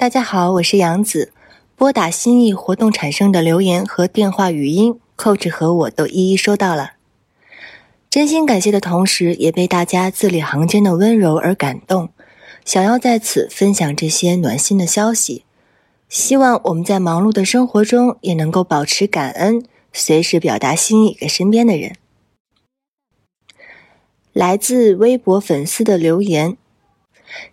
大家好，我是杨子。拨打心意活动产生的留言和电话语音，coach 和我都一一收到了。真心感谢的同时，也被大家字里行间的温柔而感动。想要在此分享这些暖心的消息，希望我们在忙碌的生活中也能够保持感恩，随时表达心意给身边的人。来自微博粉丝的留言。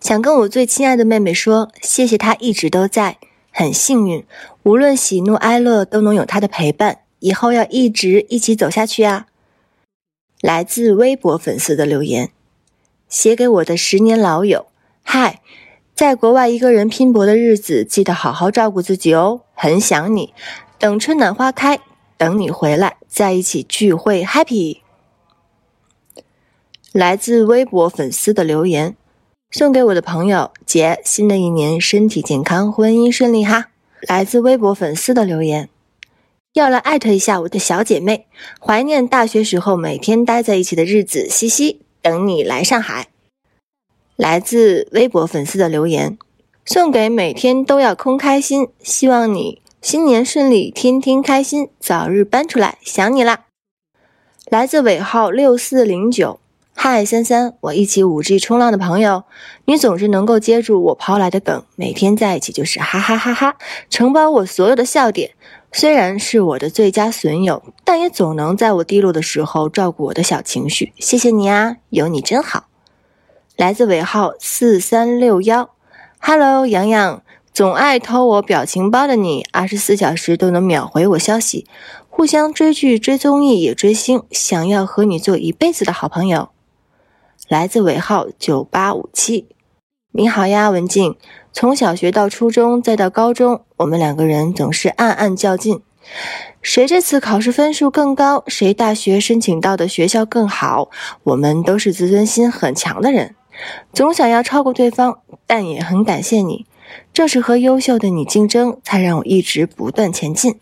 想跟我最亲爱的妹妹说，谢谢她一直都在，很幸运，无论喜怒哀乐都能有她的陪伴，以后要一直一起走下去啊！来自微博粉丝的留言，写给我的十年老友，嗨，在国外一个人拼搏的日子，记得好好照顾自己哦，很想你，等春暖花开，等你回来，在一起聚会，happy。来自微博粉丝的留言。送给我的朋友姐，新的一年身体健康，婚姻顺利哈！来自微博粉丝的留言，要来艾特一下我的小姐妹，怀念大学时候每天待在一起的日子，嘻嘻，等你来上海。来自微博粉丝的留言，送给每天都要空开心，希望你新年顺利，天天开心，早日搬出来，想你啦！来自尾号六四零九。嗨，三三，我一起五 G 冲浪的朋友，你总是能够接住我抛来的梗，每天在一起就是哈哈哈哈，承包我所有的笑点。虽然是我的最佳损友，但也总能在我低落的时候照顾我的小情绪。谢谢你啊，有你真好。来自尾号四三六幺，Hello，洋洋，总爱偷我表情包的你，二十四小时都能秒回我消息，互相追剧、追综艺也追星，想要和你做一辈子的好朋友。来自尾号九八五七，你好呀，文静。从小学到初中，再到高中，我们两个人总是暗暗较劲，谁这次考试分数更高，谁大学申请到的学校更好。我们都是自尊心很强的人，总想要超过对方，但也很感谢你，正是和优秀的你竞争，才让我一直不断前进。